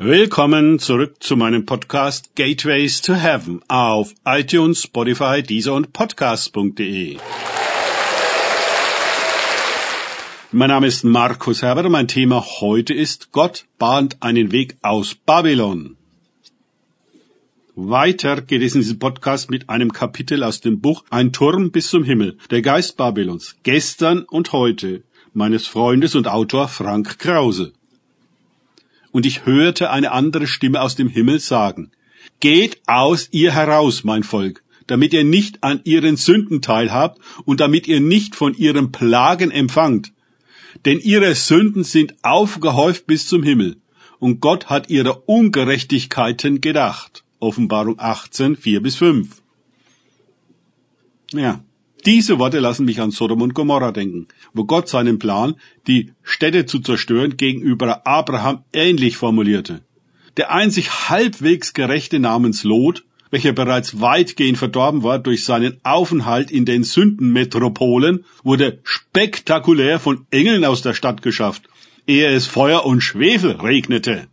Willkommen zurück zu meinem Podcast Gateways to Heaven auf iTunes, Spotify, Deezer und Podcast.de. Mein Name ist Markus Herber. Mein Thema heute ist Gott bahnt einen Weg aus Babylon. Weiter geht es in diesem Podcast mit einem Kapitel aus dem Buch Ein Turm bis zum Himmel, der Geist Babylons, gestern und heute, meines Freundes und Autor Frank Krause und ich hörte eine andere Stimme aus dem Himmel sagen, Geht aus ihr heraus, mein Volk, damit ihr nicht an ihren Sünden teilhabt und damit ihr nicht von ihren Plagen empfangt. Denn ihre Sünden sind aufgehäuft bis zum Himmel, und Gott hat ihre Ungerechtigkeiten gedacht. Offenbarung 18, 4 bis 5. Ja, diese Worte lassen mich an Sodom und Gomorra denken, wo Gott seinen Plan, die Städte zu zerstören, gegenüber Abraham ähnlich formulierte. Der einzig halbwegs gerechte namens Lot, welcher bereits weitgehend verdorben war durch seinen Aufenthalt in den Sündenmetropolen, wurde spektakulär von Engeln aus der Stadt geschafft, ehe es Feuer und Schwefel regnete.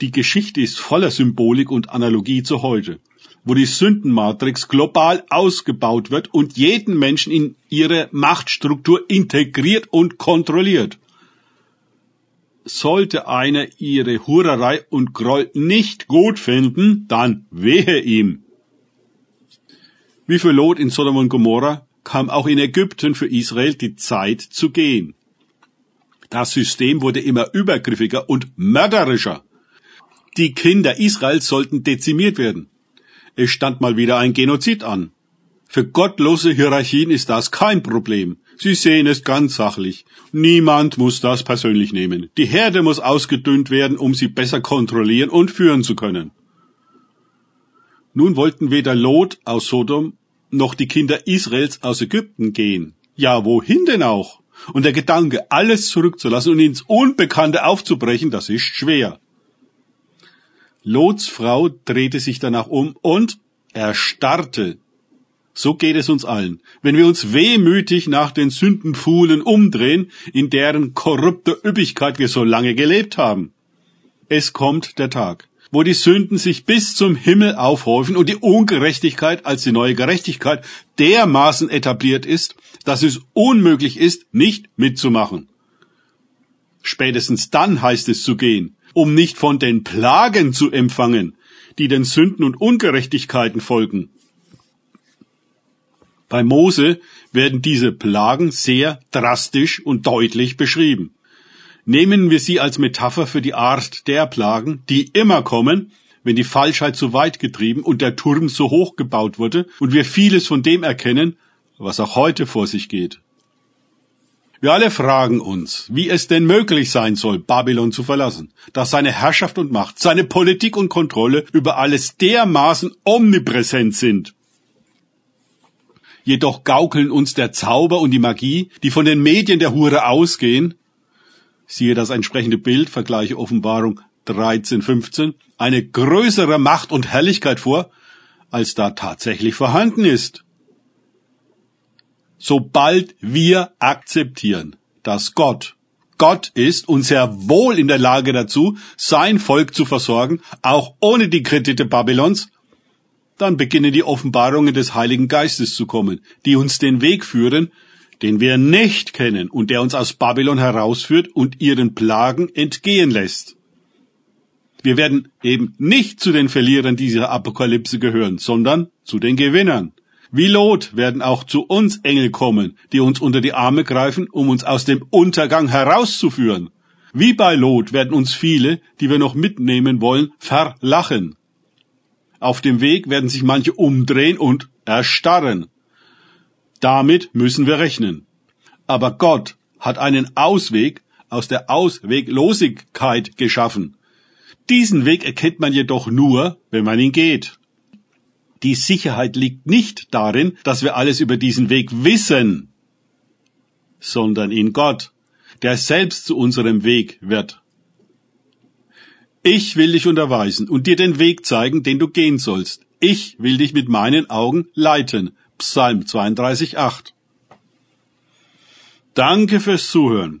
Die Geschichte ist voller Symbolik und Analogie zu heute wo die Sündenmatrix global ausgebaut wird und jeden Menschen in ihre Machtstruktur integriert und kontrolliert. Sollte einer ihre Hurerei und Groll nicht gut finden, dann wehe ihm. Wie für Lot in Sodom und Gomorra kam auch in Ägypten für Israel die Zeit zu gehen. Das System wurde immer übergriffiger und mörderischer. Die Kinder Israels sollten dezimiert werden. Es stand mal wieder ein Genozid an. Für gottlose Hierarchien ist das kein Problem. Sie sehen es ganz sachlich. Niemand muss das persönlich nehmen. Die Herde muss ausgedünnt werden, um sie besser kontrollieren und führen zu können. Nun wollten weder Lot aus Sodom noch die Kinder Israels aus Ägypten gehen. Ja, wohin denn auch? Und der Gedanke, alles zurückzulassen und ins Unbekannte aufzubrechen, das ist schwer. Lots Frau drehte sich danach um und erstarrte. So geht es uns allen, wenn wir uns wehmütig nach den Sündenpfuhlen umdrehen, in deren korrupter Üppigkeit wir so lange gelebt haben. Es kommt der Tag, wo die Sünden sich bis zum Himmel aufhäufen und die Ungerechtigkeit als die neue Gerechtigkeit dermaßen etabliert ist, dass es unmöglich ist, nicht mitzumachen. Spätestens dann heißt es zu gehen, um nicht von den Plagen zu empfangen, die den Sünden und Ungerechtigkeiten folgen. Bei Mose werden diese Plagen sehr drastisch und deutlich beschrieben. Nehmen wir sie als Metapher für die Art der Plagen, die immer kommen, wenn die Falschheit zu weit getrieben und der Turm so hoch gebaut wurde und wir vieles von dem erkennen, was auch heute vor sich geht. Wir alle fragen uns, wie es denn möglich sein soll, Babylon zu verlassen, dass seine Herrschaft und Macht, seine Politik und Kontrolle über alles dermaßen omnipräsent sind. Jedoch gaukeln uns der Zauber und die Magie, die von den Medien der Hure ausgehen, siehe das entsprechende Bild, vergleiche Offenbarung 13, 15, eine größere Macht und Herrlichkeit vor, als da tatsächlich vorhanden ist sobald wir akzeptieren, dass Gott Gott ist und sehr wohl in der Lage dazu, sein Volk zu versorgen, auch ohne die Kredite Babylons, dann beginnen die Offenbarungen des Heiligen Geistes zu kommen, die uns den Weg führen, den wir nicht kennen und der uns aus Babylon herausführt und ihren Plagen entgehen lässt. Wir werden eben nicht zu den Verlierern dieser Apokalypse gehören, sondern zu den Gewinnern. Wie Lot werden auch zu uns Engel kommen, die uns unter die Arme greifen, um uns aus dem Untergang herauszuführen. Wie bei Lot werden uns viele, die wir noch mitnehmen wollen, verlachen. Auf dem Weg werden sich manche umdrehen und erstarren. Damit müssen wir rechnen. Aber Gott hat einen Ausweg aus der Ausweglosigkeit geschaffen. Diesen Weg erkennt man jedoch nur, wenn man ihn geht. Die Sicherheit liegt nicht darin, dass wir alles über diesen Weg wissen, sondern in Gott, der selbst zu unserem Weg wird. Ich will dich unterweisen und dir den Weg zeigen, den du gehen sollst. Ich will dich mit meinen Augen leiten. Psalm 32, 8. Danke fürs Zuhören.